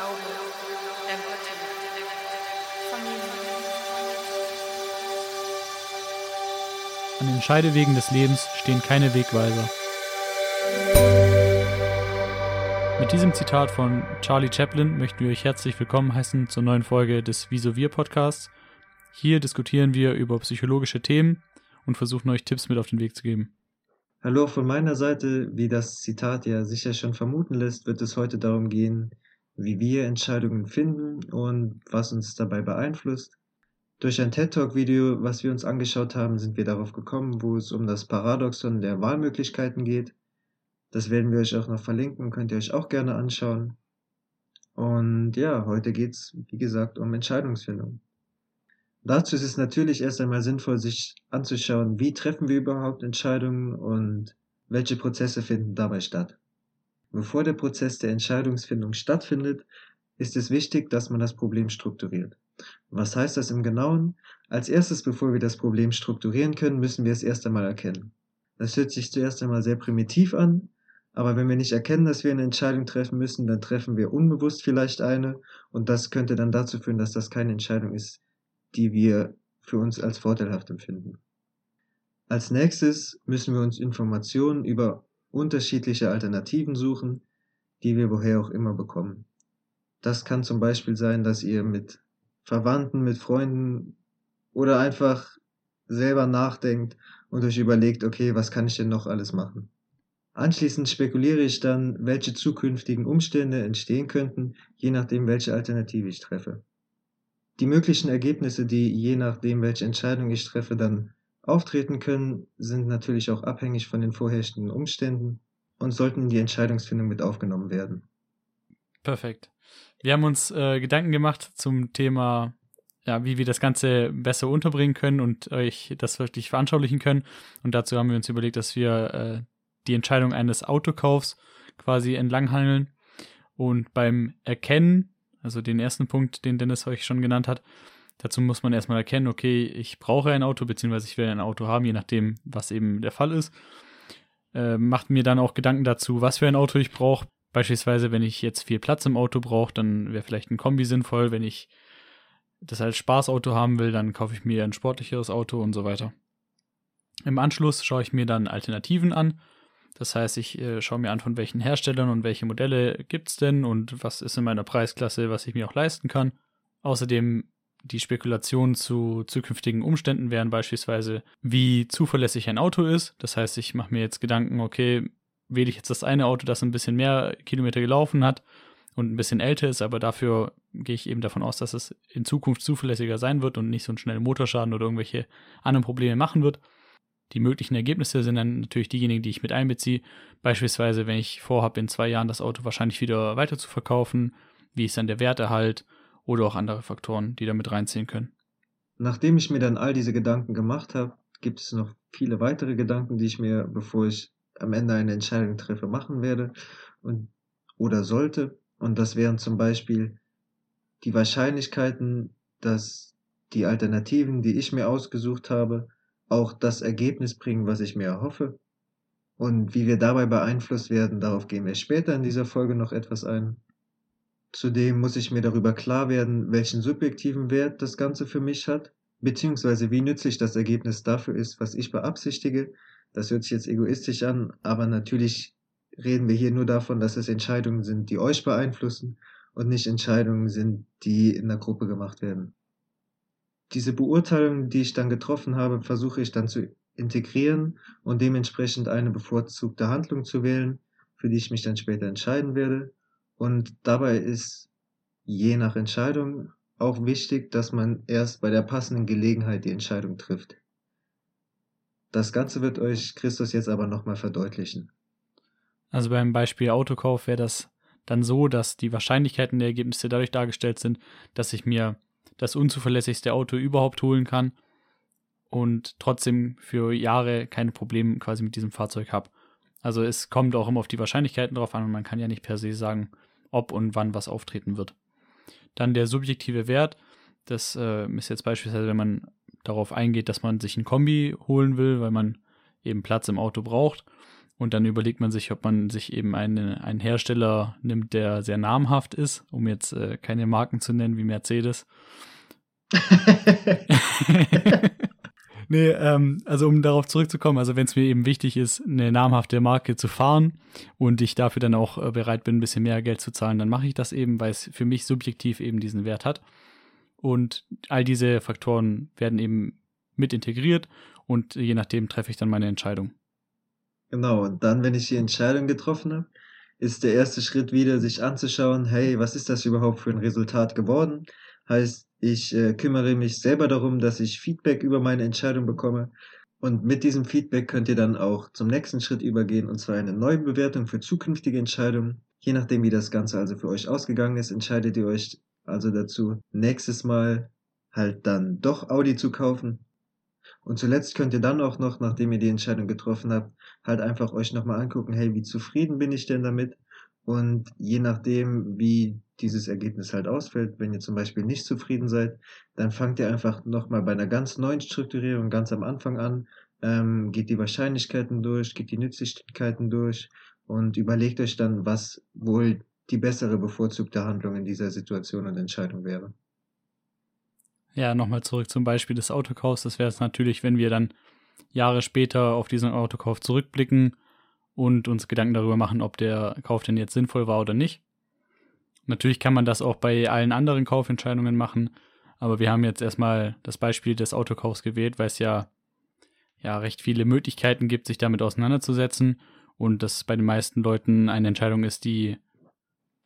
Glaube, Empathie, Familie. An den Scheidewegen des Lebens stehen keine Wegweiser. Mit diesem Zitat von Charlie Chaplin möchten wir euch herzlich willkommen heißen zur neuen Folge des Wieso Wir Podcasts. Hier diskutieren wir über psychologische Themen und versuchen euch Tipps mit auf den Weg zu geben. Hallo von meiner Seite, wie das Zitat ja sicher schon vermuten lässt, wird es heute darum gehen, wie wir Entscheidungen finden und was uns dabei beeinflusst. Durch ein TED-Talk-Video, was wir uns angeschaut haben, sind wir darauf gekommen, wo es um das Paradoxon der Wahlmöglichkeiten geht. Das werden wir euch auch noch verlinken, könnt ihr euch auch gerne anschauen. Und ja, heute geht's, wie gesagt, um Entscheidungsfindung. Dazu ist es natürlich erst einmal sinnvoll, sich anzuschauen, wie treffen wir überhaupt Entscheidungen und welche Prozesse finden dabei statt. Bevor der Prozess der Entscheidungsfindung stattfindet, ist es wichtig, dass man das Problem strukturiert. Was heißt das im Genauen? Als erstes, bevor wir das Problem strukturieren können, müssen wir es erst einmal erkennen. Das hört sich zuerst einmal sehr primitiv an, aber wenn wir nicht erkennen, dass wir eine Entscheidung treffen müssen, dann treffen wir unbewusst vielleicht eine und das könnte dann dazu führen, dass das keine Entscheidung ist, die wir für uns als vorteilhaft empfinden. Als nächstes müssen wir uns Informationen über unterschiedliche Alternativen suchen, die wir woher auch immer bekommen. Das kann zum Beispiel sein, dass ihr mit Verwandten, mit Freunden oder einfach selber nachdenkt und euch überlegt, okay, was kann ich denn noch alles machen? Anschließend spekuliere ich dann, welche zukünftigen Umstände entstehen könnten, je nachdem, welche Alternative ich treffe. Die möglichen Ergebnisse, die je nachdem, welche Entscheidung ich treffe, dann auftreten können, sind natürlich auch abhängig von den vorherrschenden Umständen und sollten in die Entscheidungsfindung mit aufgenommen werden. Perfekt. Wir haben uns äh, Gedanken gemacht zum Thema, ja, wie wir das Ganze besser unterbringen können und euch das wirklich veranschaulichen können. Und dazu haben wir uns überlegt, dass wir äh, die Entscheidung eines Autokaufs quasi entlanghangeln und beim Erkennen also den ersten Punkt, den Dennis euch schon genannt hat. Dazu muss man erstmal erkennen, okay, ich brauche ein Auto, beziehungsweise ich will ein Auto haben, je nachdem, was eben der Fall ist. Äh, macht mir dann auch Gedanken dazu, was für ein Auto ich brauche. Beispielsweise, wenn ich jetzt viel Platz im Auto brauche, dann wäre vielleicht ein Kombi sinnvoll. Wenn ich das als Spaßauto haben will, dann kaufe ich mir ein sportlicheres Auto und so weiter. Im Anschluss schaue ich mir dann Alternativen an. Das heißt, ich äh, schaue mir an, von welchen Herstellern und welche Modelle gibt es denn und was ist in meiner Preisklasse, was ich mir auch leisten kann. Außerdem die Spekulationen zu zukünftigen Umständen wären beispielsweise, wie zuverlässig ein Auto ist. Das heißt, ich mache mir jetzt Gedanken, okay, wähle ich jetzt das eine Auto, das ein bisschen mehr Kilometer gelaufen hat und ein bisschen älter ist, aber dafür gehe ich eben davon aus, dass es in Zukunft zuverlässiger sein wird und nicht so einen schnellen Motorschaden oder irgendwelche anderen Probleme machen wird. Die möglichen Ergebnisse sind dann natürlich diejenigen, die ich mit einbeziehe. Beispielsweise, wenn ich vorhabe, in zwei Jahren das Auto wahrscheinlich wieder weiter zu verkaufen, wie ist dann der Werterhalt oder auch andere Faktoren, die da mit reinziehen können. Nachdem ich mir dann all diese Gedanken gemacht habe, gibt es noch viele weitere Gedanken, die ich mir, bevor ich am Ende eine Entscheidung treffe, machen werde und, oder sollte. Und das wären zum Beispiel die Wahrscheinlichkeiten, dass die Alternativen, die ich mir ausgesucht habe, auch das Ergebnis bringen, was ich mir erhoffe. Und wie wir dabei beeinflusst werden, darauf gehen wir später in dieser Folge noch etwas ein. Zudem muss ich mir darüber klar werden, welchen subjektiven Wert das Ganze für mich hat, beziehungsweise wie nützlich das Ergebnis dafür ist, was ich beabsichtige. Das hört sich jetzt egoistisch an, aber natürlich reden wir hier nur davon, dass es Entscheidungen sind, die euch beeinflussen und nicht Entscheidungen sind, die in der Gruppe gemacht werden diese Beurteilung, die ich dann getroffen habe, versuche ich dann zu integrieren und dementsprechend eine bevorzugte Handlung zu wählen, für die ich mich dann später entscheiden werde. Und dabei ist je nach Entscheidung auch wichtig, dass man erst bei der passenden Gelegenheit die Entscheidung trifft. Das Ganze wird euch Christus jetzt aber nochmal verdeutlichen. Also beim Beispiel Autokauf wäre das dann so, dass die Wahrscheinlichkeiten der Ergebnisse dadurch dargestellt sind, dass ich mir das unzuverlässigste Auto überhaupt holen kann und trotzdem für Jahre keine Probleme quasi mit diesem Fahrzeug habe. Also es kommt auch immer auf die Wahrscheinlichkeiten drauf an und man kann ja nicht per se sagen, ob und wann was auftreten wird. Dann der subjektive Wert, das äh, ist jetzt beispielsweise, wenn man darauf eingeht, dass man sich ein Kombi holen will, weil man eben Platz im Auto braucht Und dann überlegt man sich, ob man sich eben eine, einen Hersteller nimmt, der sehr namhaft ist, um jetzt äh, keine Marken zu nennen wie Mercedes. nee, ähm, also um darauf zurückzukommen, also wenn es mir eben wichtig ist, eine namhafte Marke zu fahren und ich dafür dann auch äh, bereit bin, ein bisschen mehr Geld zu zahlen, dann mache ich das eben, weil es für mich subjektiv eben diesen Wert hat. Und all diese Faktoren werden eben mit integriert und je nachdem treffe ich dann meine Entscheidung. Genau, und dann, wenn ich die Entscheidung getroffen habe, ist der erste Schritt wieder, sich anzuschauen, hey, was ist das überhaupt für ein Resultat geworden? Heißt, ich äh, kümmere mich selber darum, dass ich Feedback über meine Entscheidung bekomme. Und mit diesem Feedback könnt ihr dann auch zum nächsten Schritt übergehen, und zwar eine neue Bewertung für zukünftige Entscheidungen. Je nachdem, wie das Ganze also für euch ausgegangen ist, entscheidet ihr euch also dazu, nächstes Mal halt dann doch Audi zu kaufen und zuletzt könnt ihr dann auch noch, nachdem ihr die Entscheidung getroffen habt, halt einfach euch nochmal angucken, hey, wie zufrieden bin ich denn damit? Und je nachdem, wie dieses Ergebnis halt ausfällt, wenn ihr zum Beispiel nicht zufrieden seid, dann fangt ihr einfach nochmal bei einer ganz neuen Strukturierung ganz am Anfang an, ähm, geht die Wahrscheinlichkeiten durch, geht die Nützlichkeiten durch und überlegt euch dann, was wohl die bessere bevorzugte Handlung in dieser Situation und Entscheidung wäre. Ja, nochmal zurück zum Beispiel des Autokaufs. Das wäre es natürlich, wenn wir dann Jahre später auf diesen Autokauf zurückblicken und uns Gedanken darüber machen, ob der Kauf denn jetzt sinnvoll war oder nicht. Natürlich kann man das auch bei allen anderen Kaufentscheidungen machen, aber wir haben jetzt erstmal das Beispiel des Autokaufs gewählt, weil es ja, ja recht viele Möglichkeiten gibt, sich damit auseinanderzusetzen und das bei den meisten Leuten eine Entscheidung ist, die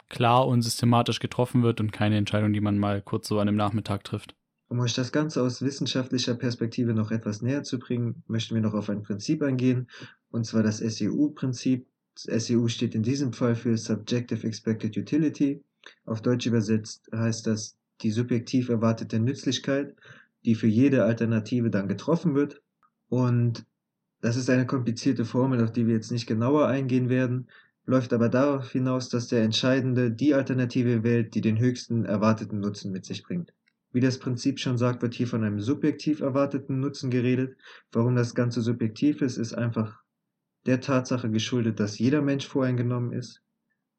klar und systematisch getroffen wird und keine Entscheidung, die man mal kurz so an einem Nachmittag trifft. Um euch das Ganze aus wissenschaftlicher Perspektive noch etwas näher zu bringen, möchten wir noch auf ein Prinzip eingehen, und zwar das SEU-Prinzip. SEU steht in diesem Fall für Subjective Expected Utility. Auf Deutsch übersetzt heißt das die subjektiv erwartete Nützlichkeit, die für jede Alternative dann getroffen wird. Und das ist eine komplizierte Formel, auf die wir jetzt nicht genauer eingehen werden, läuft aber darauf hinaus, dass der Entscheidende die Alternative wählt, die den höchsten erwarteten Nutzen mit sich bringt. Wie das Prinzip schon sagt, wird hier von einem subjektiv erwarteten Nutzen geredet. Warum das Ganze subjektiv ist, ist einfach der Tatsache geschuldet, dass jeder Mensch voreingenommen ist.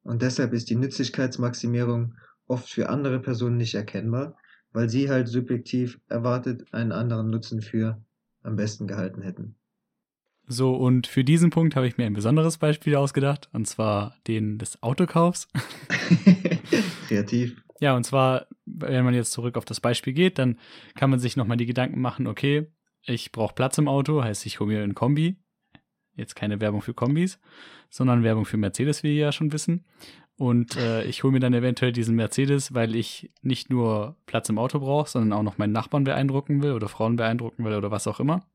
Und deshalb ist die Nützlichkeitsmaximierung oft für andere Personen nicht erkennbar, weil sie halt subjektiv erwartet einen anderen Nutzen für am besten gehalten hätten. So, und für diesen Punkt habe ich mir ein besonderes Beispiel ausgedacht, und zwar den des Autokaufs. Kreativ. Ja, und zwar, wenn man jetzt zurück auf das Beispiel geht, dann kann man sich nochmal die Gedanken machen, okay, ich brauche Platz im Auto, heißt, ich hole mir ein Kombi. Jetzt keine Werbung für Kombis, sondern Werbung für Mercedes, wie wir ja schon wissen. Und äh, ich hole mir dann eventuell diesen Mercedes, weil ich nicht nur Platz im Auto brauche, sondern auch noch meinen Nachbarn beeindrucken will oder Frauen beeindrucken will oder was auch immer.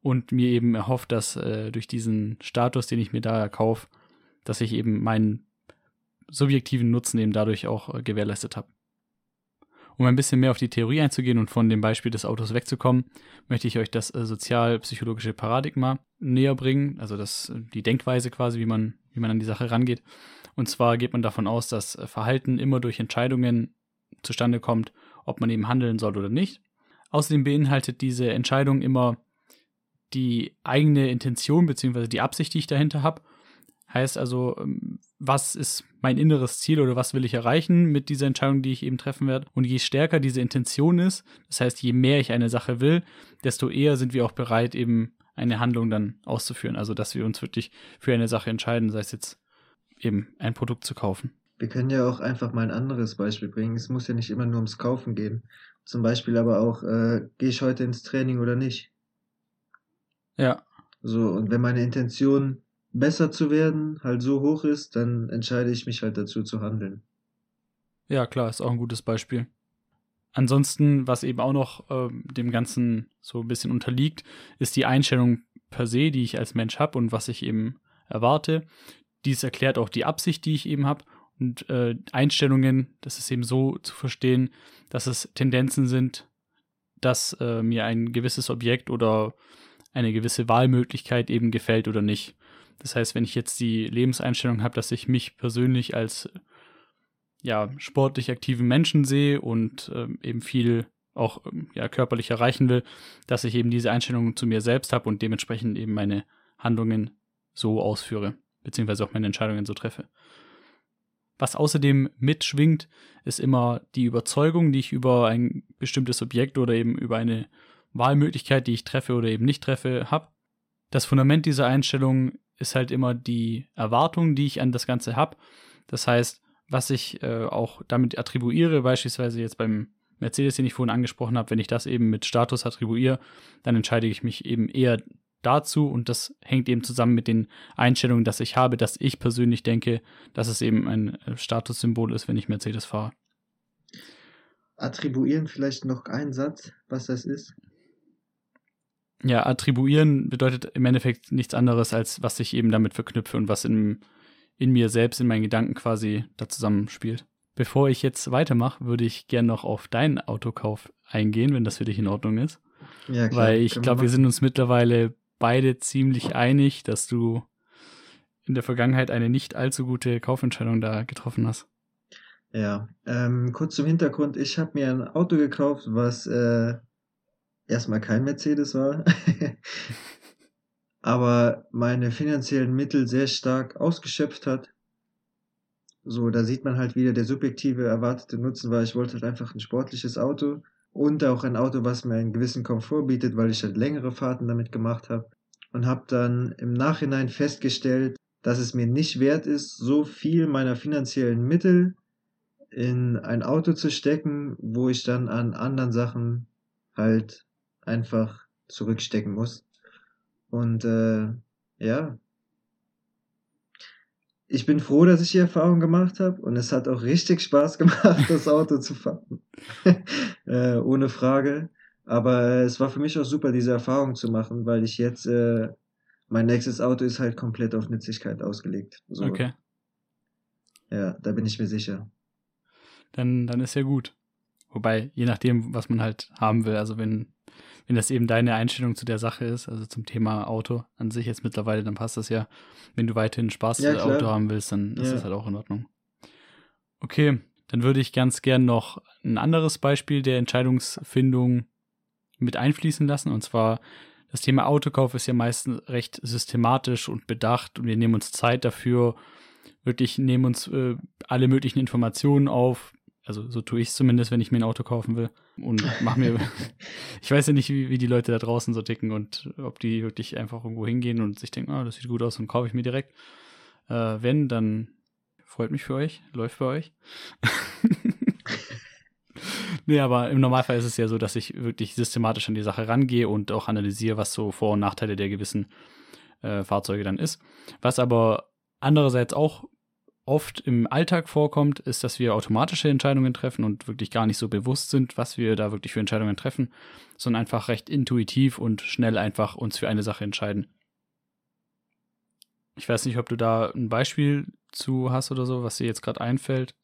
Und mir eben erhofft, dass äh, durch diesen Status, den ich mir da kaufe, dass ich eben meinen subjektiven Nutzen eben dadurch auch äh, gewährleistet habe. Um ein bisschen mehr auf die Theorie einzugehen und von dem Beispiel des Autos wegzukommen, möchte ich euch das äh, sozial-psychologische Paradigma näher bringen, also das, die Denkweise quasi, wie man, wie man an die Sache rangeht. Und zwar geht man davon aus, dass äh, Verhalten immer durch Entscheidungen zustande kommt, ob man eben handeln soll oder nicht. Außerdem beinhaltet diese Entscheidung immer die eigene Intention bzw. die Absicht, die ich dahinter habe Heißt also, ähm, was ist mein inneres Ziel oder was will ich erreichen mit dieser Entscheidung, die ich eben treffen werde? Und je stärker diese Intention ist, das heißt, je mehr ich eine Sache will, desto eher sind wir auch bereit, eben eine Handlung dann auszuführen. Also, dass wir uns wirklich für eine Sache entscheiden, sei es jetzt eben ein Produkt zu kaufen. Wir können ja auch einfach mal ein anderes Beispiel bringen. Es muss ja nicht immer nur ums Kaufen gehen. Zum Beispiel aber auch, äh, gehe ich heute ins Training oder nicht? Ja. So, und wenn meine Intention besser zu werden halt so hoch ist, dann entscheide ich mich halt dazu zu handeln. Ja, klar, ist auch ein gutes Beispiel. Ansonsten, was eben auch noch äh, dem Ganzen so ein bisschen unterliegt, ist die Einstellung per se, die ich als Mensch habe und was ich eben erwarte. Dies erklärt auch die Absicht, die ich eben habe. Und äh, Einstellungen, das ist eben so zu verstehen, dass es Tendenzen sind, dass äh, mir ein gewisses Objekt oder eine gewisse Wahlmöglichkeit eben gefällt oder nicht. Das heißt, wenn ich jetzt die Lebenseinstellung habe, dass ich mich persönlich als ja, sportlich aktiven Menschen sehe und ähm, eben viel auch ähm, ja, körperlich erreichen will, dass ich eben diese Einstellung zu mir selbst habe und dementsprechend eben meine Handlungen so ausführe, beziehungsweise auch meine Entscheidungen so treffe. Was außerdem mitschwingt, ist immer die Überzeugung, die ich über ein bestimmtes Objekt oder eben über eine Wahlmöglichkeit, die ich treffe oder eben nicht treffe, habe. Das Fundament dieser Einstellung ist halt immer die Erwartung, die ich an das Ganze habe. Das heißt, was ich äh, auch damit attribuiere, beispielsweise jetzt beim Mercedes, den ich vorhin angesprochen habe, wenn ich das eben mit Status attribuiere, dann entscheide ich mich eben eher dazu und das hängt eben zusammen mit den Einstellungen, dass ich habe, dass ich persönlich denke, dass es eben ein äh, Statussymbol ist, wenn ich Mercedes fahre. Attribuieren vielleicht noch einen Satz, was das ist? Ja, attribuieren bedeutet im Endeffekt nichts anderes, als was ich eben damit verknüpfe und was in, in mir selbst, in meinen Gedanken quasi da zusammenspielt. Bevor ich jetzt weitermache, würde ich gerne noch auf deinen Autokauf eingehen, wenn das für dich in Ordnung ist. Ja, klar. Weil ich glaube, wir sind uns mittlerweile beide ziemlich einig, dass du in der Vergangenheit eine nicht allzu gute Kaufentscheidung da getroffen hast. Ja, ähm, kurz zum Hintergrund. Ich habe mir ein Auto gekauft, was äh, erstmal kein Mercedes war, aber meine finanziellen Mittel sehr stark ausgeschöpft hat. So, da sieht man halt wieder der subjektive erwartete Nutzen war, ich wollte halt einfach ein sportliches Auto und auch ein Auto, was mir einen gewissen Komfort bietet, weil ich halt längere Fahrten damit gemacht habe und habe dann im Nachhinein festgestellt, dass es mir nicht wert ist, so viel meiner finanziellen Mittel in ein Auto zu stecken, wo ich dann an anderen Sachen halt einfach zurückstecken muss. Und äh, ja, ich bin froh, dass ich die Erfahrung gemacht habe und es hat auch richtig Spaß gemacht, das Auto zu fahren. äh, ohne Frage. Aber es war für mich auch super, diese Erfahrung zu machen, weil ich jetzt, äh, mein nächstes Auto ist halt komplett auf Nützlichkeit ausgelegt. So. Okay. Ja, da bin ich mir sicher. Dann, dann ist ja gut. Wobei, je nachdem, was man halt haben will, also wenn wenn das eben deine Einstellung zu der Sache ist, also zum Thema Auto an sich jetzt mittlerweile, dann passt das ja. Wenn du weiterhin Spaß ja, Auto haben willst, dann ist ja. das halt auch in Ordnung. Okay, dann würde ich ganz gern noch ein anderes Beispiel der Entscheidungsfindung mit einfließen lassen. Und zwar, das Thema Autokauf ist ja meistens recht systematisch und bedacht und wir nehmen uns Zeit dafür, wirklich nehmen uns äh, alle möglichen Informationen auf, also so tue ich es zumindest, wenn ich mir ein Auto kaufen will. Und mach mir. ich weiß ja nicht, wie, wie die Leute da draußen so ticken und ob die wirklich einfach irgendwo hingehen und sich denken, oh, das sieht gut aus und kaufe ich mir direkt. Äh, wenn, dann freut mich für euch, läuft bei euch. nee, aber im Normalfall ist es ja so, dass ich wirklich systematisch an die Sache rangehe und auch analysiere, was so Vor- und Nachteile der gewissen äh, Fahrzeuge dann ist. Was aber andererseits auch oft im Alltag vorkommt, ist, dass wir automatische Entscheidungen treffen und wirklich gar nicht so bewusst sind, was wir da wirklich für Entscheidungen treffen, sondern einfach recht intuitiv und schnell einfach uns für eine Sache entscheiden. Ich weiß nicht, ob du da ein Beispiel zu hast oder so, was dir jetzt gerade einfällt,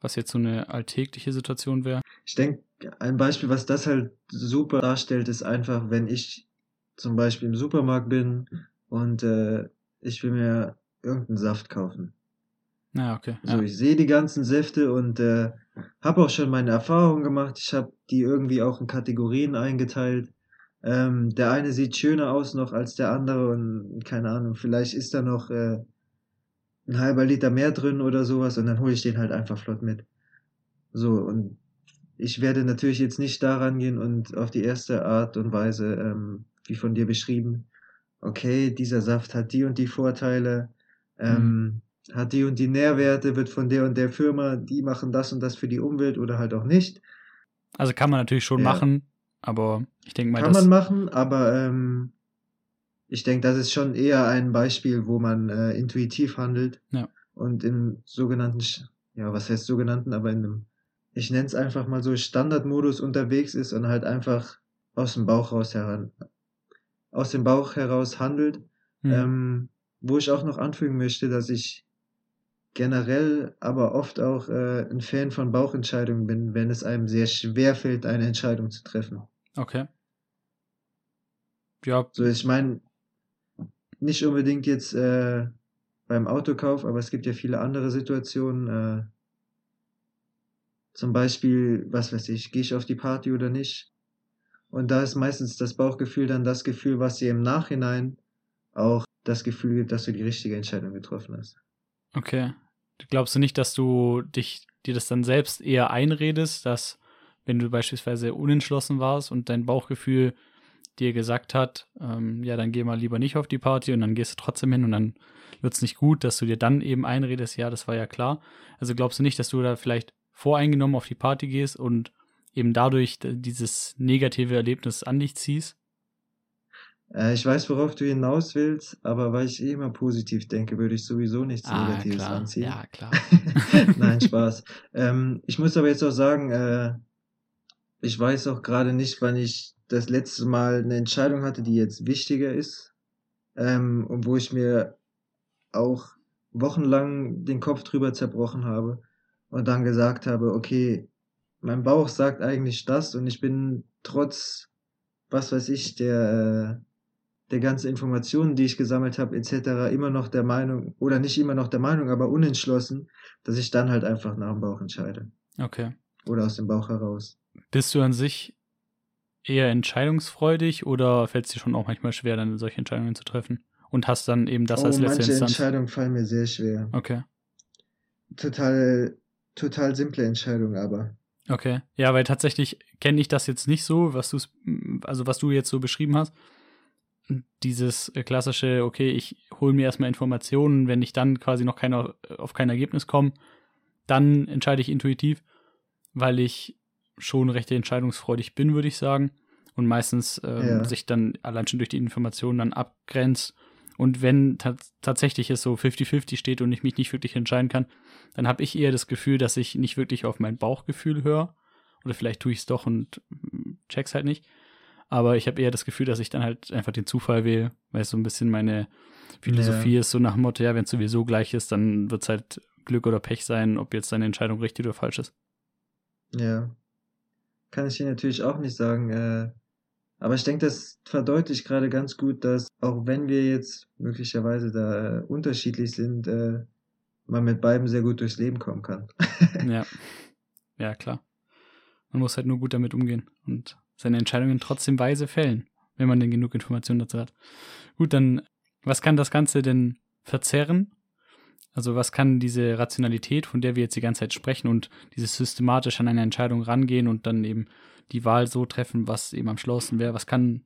was jetzt so eine alltägliche Situation wäre. Ich denke, ein Beispiel, was das halt super darstellt, ist einfach, wenn ich zum Beispiel im Supermarkt bin und äh, ich will mir irgendeinen Saft kaufen ja, okay. So, ich sehe die ganzen Säfte und äh, habe auch schon meine Erfahrungen gemacht. Ich habe die irgendwie auch in Kategorien eingeteilt. Ähm, der eine sieht schöner aus noch als der andere und keine Ahnung, vielleicht ist da noch äh, ein halber Liter mehr drin oder sowas und dann hole ich den halt einfach flott mit. So, und ich werde natürlich jetzt nicht daran gehen und auf die erste Art und Weise, ähm, wie von dir beschrieben, okay, dieser Saft hat die und die Vorteile, ähm, mhm hat die und die Nährwerte, wird von der und der Firma, die machen das und das für die Umwelt oder halt auch nicht. Also kann man natürlich schon ja. machen, aber ich denke mal, kann man machen, aber ähm, ich denke, das ist schon eher ein Beispiel, wo man äh, intuitiv handelt ja. und im sogenannten, ja, was heißt sogenannten, aber in einem, ich nenne es einfach mal so Standardmodus unterwegs ist und halt einfach aus dem Bauch raus heran, aus dem Bauch heraus handelt. Mhm. Ähm, wo ich auch noch anfügen möchte, dass ich generell aber oft auch äh, ein Fan von Bauchentscheidungen bin, wenn es einem sehr schwer fällt, eine Entscheidung zu treffen. Okay. Ja. So, ich meine, nicht unbedingt jetzt äh, beim Autokauf, aber es gibt ja viele andere Situationen. Äh, zum Beispiel, was weiß ich, gehe ich auf die Party oder nicht? Und da ist meistens das Bauchgefühl dann das Gefühl, was dir im Nachhinein auch das Gefühl gibt, dass du die richtige Entscheidung getroffen hast. Okay. Glaubst du nicht, dass du dich dir das dann selbst eher einredest, dass wenn du beispielsweise unentschlossen warst und dein Bauchgefühl dir gesagt hat, ähm, ja, dann geh mal lieber nicht auf die Party und dann gehst du trotzdem hin und dann wird es nicht gut, dass du dir dann eben einredest, ja, das war ja klar. Also glaubst du nicht, dass du da vielleicht voreingenommen auf die Party gehst und eben dadurch dieses negative Erlebnis an dich ziehst? Äh, ich weiß, worauf du hinaus willst, aber weil ich eh immer positiv denke, würde ich sowieso nichts Ah, Negatives klar. anziehen. Ja, klar. Nein, Spaß. ähm, ich muss aber jetzt auch sagen, äh, ich weiß auch gerade nicht, wann ich das letzte Mal eine Entscheidung hatte, die jetzt wichtiger ist, ähm, und wo ich mir auch wochenlang den Kopf drüber zerbrochen habe und dann gesagt habe, okay, mein Bauch sagt eigentlich das und ich bin trotz, was weiß ich, der, äh, der ganzen Informationen, die ich gesammelt habe, etc., immer noch der Meinung, oder nicht immer noch der Meinung, aber unentschlossen, dass ich dann halt einfach nach dem Bauch entscheide. Okay. Oder aus dem Bauch heraus. Bist du an sich eher entscheidungsfreudig oder fällt es dir schon auch manchmal schwer, dann solche Entscheidungen zu treffen? Und hast dann eben das oh, als letzte manche Instanz? Entscheidungen fallen mir sehr schwer. Okay. Total, total simple Entscheidung, aber. Okay. Ja, weil tatsächlich kenne ich das jetzt nicht so, was du also was du jetzt so beschrieben hast. Dieses äh, klassische, okay, ich hole mir erstmal Informationen, wenn ich dann quasi noch keine, auf kein Ergebnis komme, dann entscheide ich intuitiv, weil ich schon recht entscheidungsfreudig bin, würde ich sagen. Und meistens ähm, Ja. sich dann allein schon durch die Informationen dann abgrenzt. Und wenn ta tatsächlich es so 50-50 steht und ich mich nicht wirklich entscheiden kann, dann habe ich eher das Gefühl, dass ich nicht wirklich auf mein Bauchgefühl höre. Oder vielleicht tue ich es doch und mm, check's halt nicht. Aber ich habe eher das Gefühl, dass ich dann halt einfach den Zufall wähle, weil es so ein bisschen meine Philosophie ist, so nach dem Motto, ja, wenn es sowieso gleich ist, dann wird es halt Glück oder Pech sein, ob jetzt deine Entscheidung richtig oder falsch ist. Ja. Kann ich dir natürlich auch nicht sagen. Äh, aber ich denke, das verdeutlicht gerade ganz gut, dass auch wenn wir jetzt möglicherweise da äh, unterschiedlich sind, äh, man mit beiden sehr gut durchs Leben kommen kann. ja. Ja, klar. Man muss halt nur gut damit umgehen und seine Entscheidungen trotzdem weise fällen, wenn man denn genug Informationen dazu hat. Gut, dann, was kann das Ganze denn verzerren? Also was kann diese Rationalität, von der wir jetzt die ganze Zeit sprechen und dieses systematisch an eine Entscheidung rangehen und dann eben die Wahl so treffen, was eben am schlauesten wäre, was kann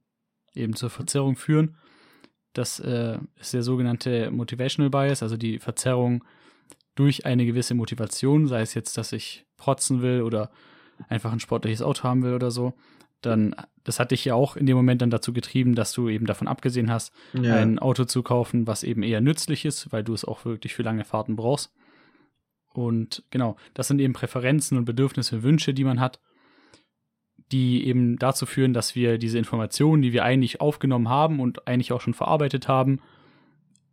eben zur Verzerrung führen? Das äh, ist der sogenannte Motivational Bias, also die Verzerrung durch eine gewisse Motivation, sei es jetzt, dass ich protzen will oder einfach ein sportliches Auto haben will oder so, dann, das hat dich ja auch in dem Moment dann dazu getrieben, dass du eben davon abgesehen hast, ja. ein Auto zu kaufen, was eben eher nützlich ist, weil du es auch wirklich für lange Fahrten brauchst. Und genau, das sind eben Präferenzen und Bedürfnisse, Wünsche, die man hat, die eben dazu führen, dass wir diese Informationen, die wir eigentlich aufgenommen haben und eigentlich auch schon verarbeitet haben,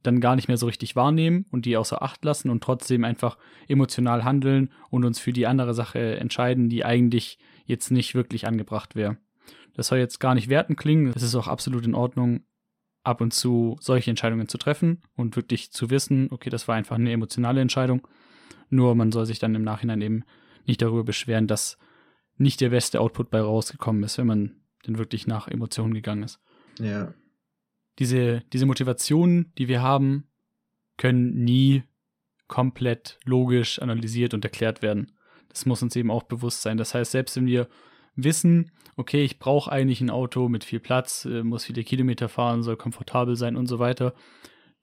dann gar nicht mehr so richtig wahrnehmen und die außer Acht lassen und trotzdem einfach emotional handeln und uns für die andere Sache entscheiden, die eigentlich jetzt nicht wirklich angebracht wäre. Das soll jetzt gar nicht werten klingen, es ist auch absolut in Ordnung, ab und zu solche Entscheidungen zu treffen und wirklich zu wissen, okay, das war einfach eine emotionale Entscheidung. Nur man soll sich dann im Nachhinein eben nicht darüber beschweren, dass nicht der beste Output bei rausgekommen ist, wenn man denn wirklich nach Emotionen gegangen ist. ja. Diese, diese Motivationen, die wir haben, können nie komplett logisch analysiert und erklärt werden. Das muss uns eben auch bewusst sein. Das heißt, selbst wenn wir wissen, okay, ich brauche eigentlich ein Auto mit viel Platz, äh, muss viele Kilometer fahren, soll komfortabel sein und so weiter,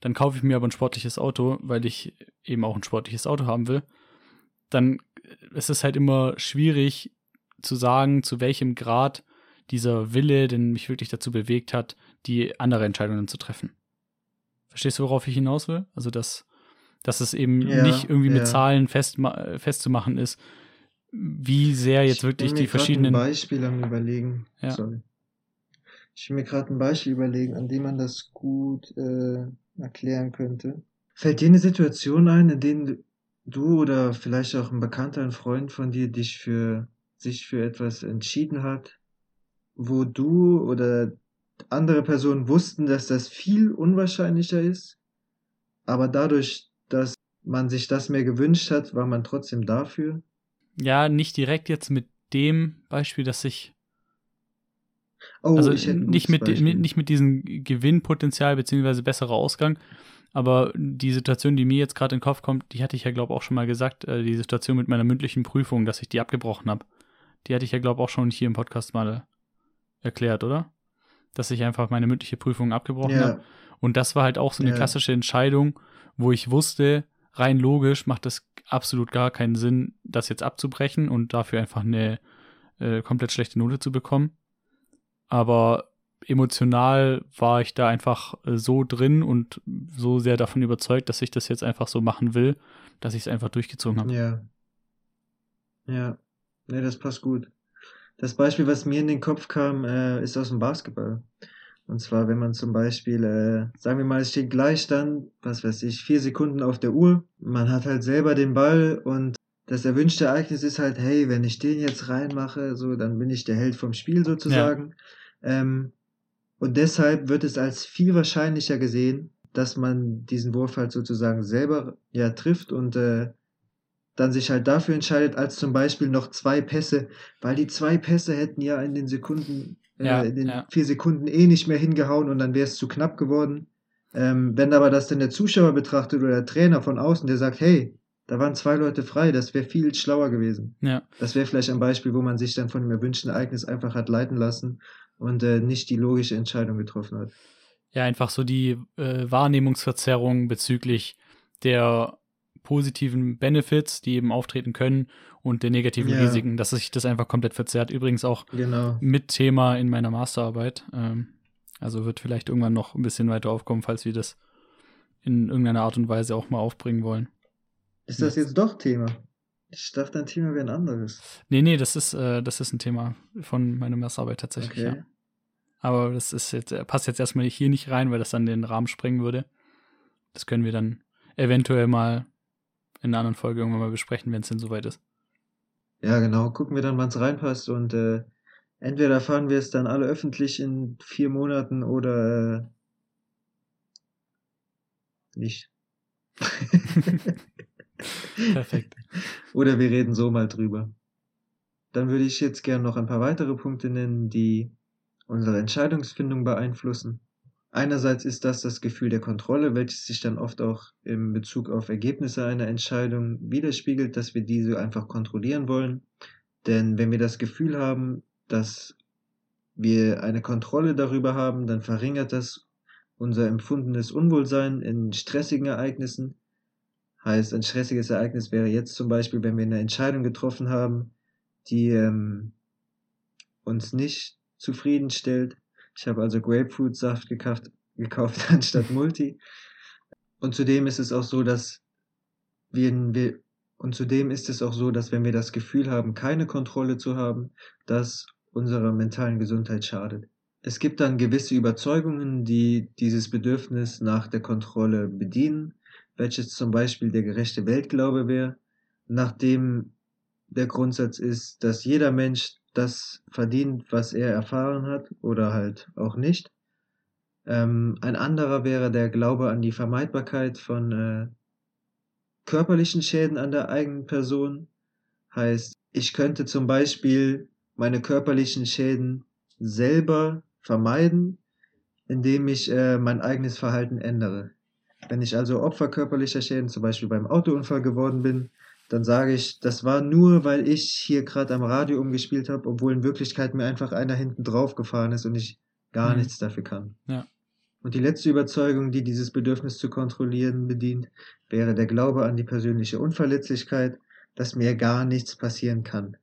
dann kaufe ich mir aber ein sportliches Auto, weil ich eben auch ein sportliches Auto haben will, dann ist es halt immer schwierig zu sagen, zu welchem Grad dieser Wille denn mich wirklich dazu bewegt hat, die andere Entscheidungen zu treffen. Verstehst du, worauf ich hinaus will? Also, dass, dass es eben Ja, nicht irgendwie ja. mit Zahlen fest, festzumachen ist, wie sehr jetzt Ich wirklich bin mir die verschiedenen. ein Beispiel am überlegen. Ja. Sorry. Ich will mir gerade ein Beispiel überlegen, an dem man das gut äh, erklären könnte. Fällt dir eine Situation ein, in der du oder vielleicht auch ein Bekannter, ein Freund von dir dich für sich für etwas entschieden hat, wo du oder andere Personen wussten, dass das viel unwahrscheinlicher ist, aber dadurch, dass man sich das mehr gewünscht hat, war man trotzdem dafür? Ja, nicht direkt jetzt mit dem Beispiel, dass ich. Oh, also ich nicht mit, mit, nicht mit diesem Gewinnpotenzial beziehungsweise besserer Ausgang, aber die Situation, die mir jetzt gerade in den Kopf kommt, die hatte ich ja, glaube ich, auch schon mal gesagt, äh, die Situation mit meiner mündlichen Prüfung, dass ich die abgebrochen habe. Die hatte ich ja, glaube ich, auch schon hier im Podcast mal erklärt, oder? Dass ich einfach meine mündliche Prüfung abgebrochen habe. Ja, Und das war halt auch so eine Ja. klassische Entscheidung, wo ich wusste, rein logisch macht es absolut gar keinen Sinn, das jetzt abzubrechen und dafür einfach eine äh, komplett schlechte Note zu bekommen. Aber emotional war ich da einfach äh, so drin und so sehr davon überzeugt, dass ich das jetzt einfach so machen will, dass ich es einfach durchgezogen habe. ja. Ja, ne, das passt gut. Das Beispiel, was mir in den Kopf kam, äh, ist aus dem Basketball. Und zwar, wenn man zum Beispiel, äh, sagen wir mal, es steht Gleichstand, was weiß ich, vier Sekunden auf der Uhr. Man hat halt selber den Ball und das erwünschte Ereignis ist halt, hey, wenn ich den jetzt reinmache, so, dann bin ich der Held vom Spiel sozusagen. Ähm, und deshalb wird es als viel wahrscheinlicher gesehen, dass man diesen Wurf halt sozusagen selber ja trifft und äh, dann sich halt dafür entscheidet, als zum Beispiel noch zwei Pässe, weil die zwei Pässe hätten ja in den Sekunden, äh, Ja, in den ja. vier Sekunden eh nicht mehr hingehauen und dann wäre es zu knapp geworden. Ähm, wenn aber das dann der Zuschauer betrachtet oder der Trainer von außen, der sagt, hey, da waren zwei Leute frei, das wäre viel schlauer gewesen. Ja, Das wäre vielleicht ein Beispiel, wo man sich dann von dem erwünschten Ereignis einfach hat leiten lassen und äh, nicht die logische Entscheidung getroffen hat. ja einfach so die äh, Wahrnehmungsverzerrung bezüglich der positiven Benefits, die eben auftreten können und der negativen Ja. Risiken, dass sich das einfach komplett verzerrt. Übrigens auch Genau. mit Thema in meiner Masterarbeit. Ähm, also wird vielleicht irgendwann noch ein bisschen weiter aufkommen, falls wir das in irgendeiner Art und Weise auch mal aufbringen wollen. Ist das jetzt doch Thema? Ich dachte, dein Thema wäre ein anderes. Nee, nee, das ist, äh, das ist ein Thema von meiner Masterarbeit tatsächlich, Okay. ja. Aber das ist jetzt, äh, passt jetzt erstmal hier nicht rein, weil das dann den Rahmen sprengen würde. Das können wir dann eventuell mal in einer anderen Folge irgendwann mal besprechen, wenn es denn soweit ist. Ja, genau. Gucken wir dann, wann es reinpasst und äh, entweder erfahren wir es dann alle öffentlich in vier Monaten oder äh, nicht. Perfekt. Oder wir reden so mal drüber. Dann würde ich jetzt gern noch ein paar weitere Punkte nennen, die unsere Entscheidungsfindung beeinflussen. Einerseits ist das das Gefühl der Kontrolle, welches sich dann oft auch im Bezug auf Ergebnisse einer Entscheidung widerspiegelt, dass wir diese einfach kontrollieren wollen. Denn wenn wir das Gefühl haben, dass wir eine Kontrolle darüber haben, dann verringert das unser empfundenes Unwohlsein in stressigen Ereignissen. Heißt, ein stressiges Ereignis wäre jetzt zum Beispiel, wenn wir eine Entscheidung getroffen haben, die ähm, uns nicht zufriedenstellt. Ich habe also Grapefruitsaft gekauft, gekauft anstatt Multi. Und zudem ist es auch so, dass wir, wir und zudem ist es auch so, dass wenn wir das Gefühl haben, keine Kontrolle zu haben, das unserer mentalen Gesundheit schadet. Es gibt dann gewisse Überzeugungen, die dieses Bedürfnis nach der Kontrolle bedienen, welches zum Beispiel der gerechte Weltglaube wäre, nachdem der Grundsatz ist, dass jeder Mensch das verdient, was er erfahren hat oder halt auch nicht. Ähm, ein anderer wäre der Glaube an die Vermeidbarkeit von äh, körperlichen Schäden an der eigenen Person. Heißt, ich könnte zum Beispiel meine körperlichen Schäden selber vermeiden, indem ich äh, mein eigenes Verhalten ändere. Wenn ich also Opfer körperlicher Schäden, zum Beispiel beim Autounfall geworden bin, dann sage ich, das war nur, weil ich hier gerade am Radio umgespielt habe, obwohl in Wirklichkeit mir einfach einer hinten drauf gefahren ist und ich gar Mhm. nichts dafür kann. Ja. Und die letzte Überzeugung, die dieses Bedürfnis zu kontrollieren bedient, wäre der Glaube an die persönliche Unverletzlichkeit, dass mir gar nichts passieren kann.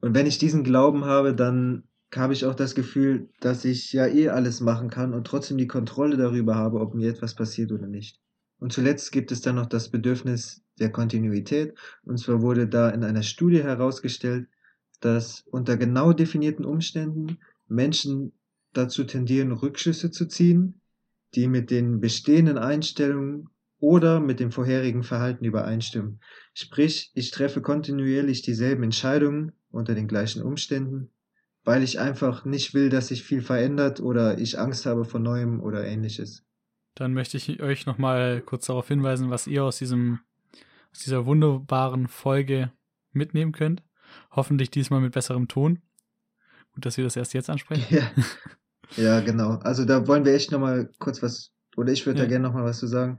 Und wenn ich diesen Glauben habe, dann habe ich auch das Gefühl, dass ich ja eh alles machen kann und trotzdem die Kontrolle darüber habe, ob mir etwas passiert oder nicht. Und zuletzt gibt es dann noch das Bedürfnis der Kontinuität. Und zwar wurde da in einer Studie herausgestellt, dass unter genau definierten Umständen Menschen dazu tendieren, Rückschlüsse zu ziehen, die mit den bestehenden Einstellungen oder mit dem vorherigen Verhalten übereinstimmen. Sprich, ich treffe kontinuierlich dieselben Entscheidungen unter den gleichen Umständen, weil ich einfach nicht will, dass sich viel verändert oder ich Angst habe vor Neuem oder ähnliches. Dann möchte ich euch nochmal kurz darauf hinweisen, was ihr aus diesem, aus dieser wunderbaren Folge mitnehmen könnt. Hoffentlich diesmal mit besserem Ton. Gut, dass wir das erst jetzt ansprechen. Ja, ja genau. Also da wollen wir echt nochmal kurz was, oder ich würde Ja. da gerne nochmal was zu sagen.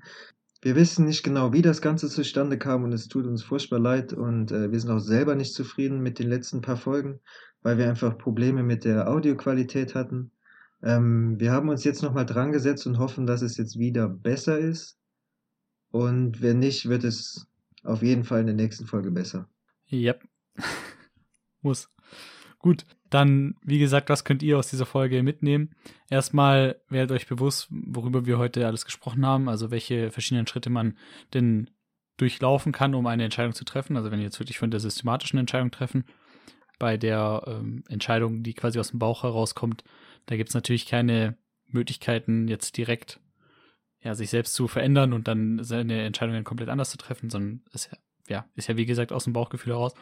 Wir wissen nicht genau, wie das Ganze zustande kam und es tut uns furchtbar leid und äh, wir sind auch selber nicht zufrieden mit den letzten paar Folgen, weil wir einfach Probleme mit der Audioqualität hatten. Ähm, wir haben uns jetzt nochmal dran gesetzt und hoffen, dass es jetzt wieder besser ist. Und wenn nicht, wird es auf jeden Fall in der nächsten Folge besser. Yep. Muss. Gut, dann, wie gesagt, was könnt ihr aus dieser Folge mitnehmen? Erstmal werdet euch bewusst, worüber wir heute alles gesprochen haben, also welche verschiedenen Schritte man denn durchlaufen kann, um eine Entscheidung zu treffen. Also wenn ihr jetzt wirklich von der systematischen Entscheidung treffen, bei der ähm, Entscheidung, die quasi aus dem Bauch herauskommt, da gibt es natürlich keine Möglichkeiten, jetzt direkt ja, sich selbst zu verändern und dann seine Entscheidungen komplett anders zu treffen, sondern es ja, ist ja wie gesagt aus dem Bauchgefühl heraus.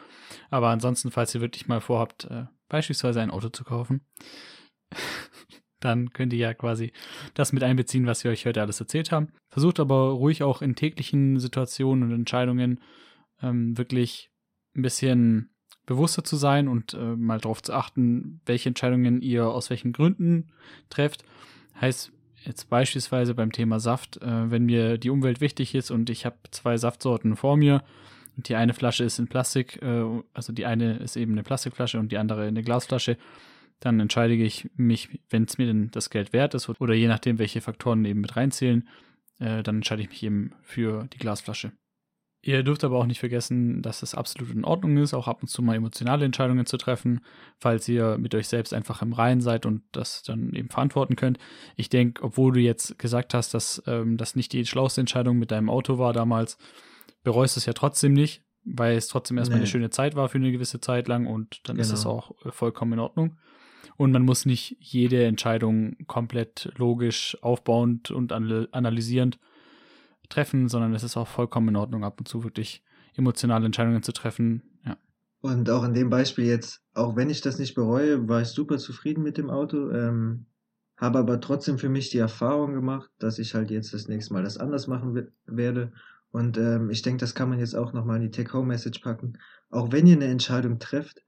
Aber ansonsten, falls ihr wirklich mal vorhabt, äh, beispielsweise ein Auto zu kaufen, dann könnt ihr ja quasi das mit einbeziehen, was wir euch heute alles erzählt haben. Versucht aber ruhig auch in täglichen Situationen und Entscheidungen ähm, wirklich ein bisschen bewusster zu sein und äh, mal darauf zu achten, welche Entscheidungen ihr aus welchen Gründen trefft. Heißt jetzt beispielsweise beim Thema Saft, äh, wenn mir die Umwelt wichtig ist und ich habe zwei Saftsorten vor mir und die eine Flasche ist in Plastik, äh, also die eine ist eben eine Plastikflasche und die andere eine Glasflasche, dann entscheide ich mich, wenn es mir denn das Geld wert ist oder je nachdem, welche Faktoren eben mit reinzählen, äh, dann entscheide ich mich eben für die Glasflasche. Ihr dürft aber auch nicht vergessen, dass es absolut in Ordnung ist, auch ab und zu mal emotionale Entscheidungen zu treffen, falls ihr mit euch selbst einfach im Reinen seid und das dann eben verantworten könnt. Ich denke, obwohl du jetzt gesagt hast, dass ähm, das nicht die schlauste Entscheidung mit deinem Auto war damals, bereust es ja trotzdem nicht, weil es trotzdem erstmal Nee. eine schöne Zeit war für eine gewisse Zeit lang und dann ist Genau. es auch äh, vollkommen in Ordnung. Und man muss nicht jede Entscheidung komplett logisch, aufbauend und anal- analysierend treffen, sondern es ist auch vollkommen in Ordnung, ab und zu wirklich emotionale Entscheidungen zu treffen. Ja, Und auch in dem Beispiel jetzt, auch wenn ich das nicht bereue, war ich super zufrieden mit dem Auto, ähm, habe aber trotzdem für mich die Erfahrung gemacht, dass ich halt jetzt das nächste Mal das anders machen we- werde. Und ähm, ich denke, das kann man jetzt auch nochmal in die Take-Home-Message packen. Auch wenn ihr eine Entscheidung trefft,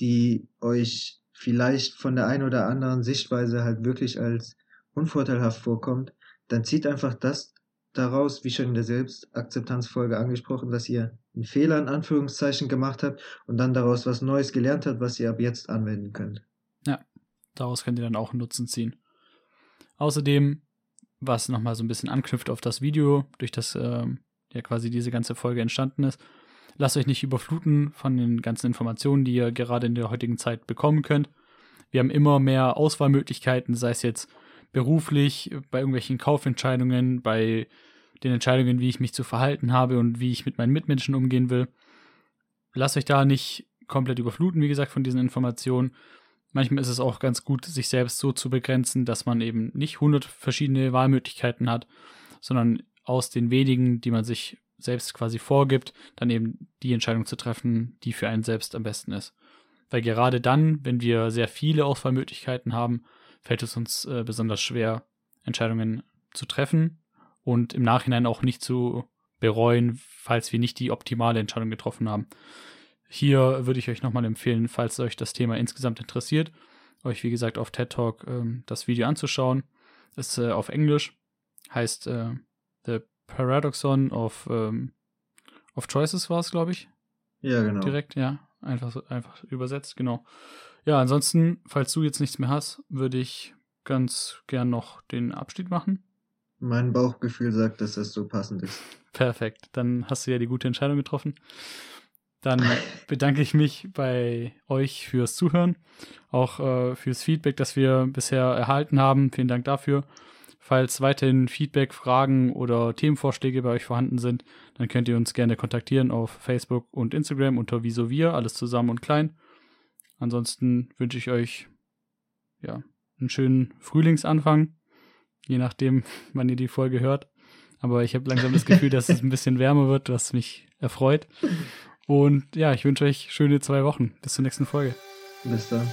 die euch vielleicht von der einen oder anderen Sichtweise halt wirklich als unvorteilhaft vorkommt, dann zieht einfach das daraus, wie schon in der Selbstakzeptanzfolge angesprochen, dass ihr einen Fehler in Anführungszeichen gemacht habt und dann daraus was Neues gelernt habt, was ihr ab jetzt anwenden könnt. daraus könnt ihr dann auch einen Nutzen ziehen. Außerdem, was nochmal so ein bisschen anknüpft auf das Video, durch das ähm, ja quasi diese ganze Folge entstanden ist, lasst euch nicht überfluten von den ganzen Informationen, die ihr gerade in der heutigen Zeit bekommen könnt. Wir haben immer mehr Auswahlmöglichkeiten, sei es jetzt beruflich, bei irgendwelchen Kaufentscheidungen, bei den Entscheidungen, wie ich mich zu verhalten habe und wie ich mit meinen Mitmenschen umgehen will. Lasst euch da nicht komplett überfluten, wie gesagt, von diesen Informationen. Manchmal ist es auch ganz gut, sich selbst so zu begrenzen, dass man eben nicht 100 verschiedene Wahlmöglichkeiten hat, sondern aus den wenigen, die man sich selbst quasi vorgibt, dann eben die Entscheidung zu treffen, die für einen selbst am besten ist. Weil gerade dann, wenn wir sehr viele Auswahlmöglichkeiten haben, fällt es uns äh, besonders schwer, Entscheidungen zu treffen und im Nachhinein auch nicht zu bereuen, falls wir nicht die optimale Entscheidung getroffen haben. Hier würde ich euch nochmal empfehlen, falls euch das Thema insgesamt interessiert, euch wie gesagt auf TED Talk ähm, das Video anzuschauen. Ist äh, auf Englisch, heißt äh, The Paradoxon of, ähm, of Choices war es, glaube ich Ja, genau. direkt, ja. Einfach, einfach übersetzt, genau. Ja, ansonsten, falls du jetzt nichts mehr hast, würde ich ganz gern noch den Abschied machen. Mein Bauchgefühl sagt, dass das so passend ist. Perfekt. Dann hast du ja die gute Entscheidung getroffen. Dann bedanke ich mich bei euch fürs Zuhören, auch äh, fürs Feedback, das wir bisher erhalten haben. Vielen Dank dafür. Falls weiterhin Feedback, Fragen oder Themenvorschläge bei euch vorhanden sind, dann könnt ihr uns gerne kontaktieren auf Facebook und Instagram unter Wieso Wir, alles zusammen und klein. Ansonsten wünsche ich euch ja einen schönen Frühlingsanfang, je nachdem, wann ihr die Folge hört. Aber ich habe langsam das Gefühl, dass es ein bisschen wärmer wird, was mich erfreut. Und ja, ich wünsche euch schöne zwei Wochen. Bis zur nächsten Folge. Bis dann.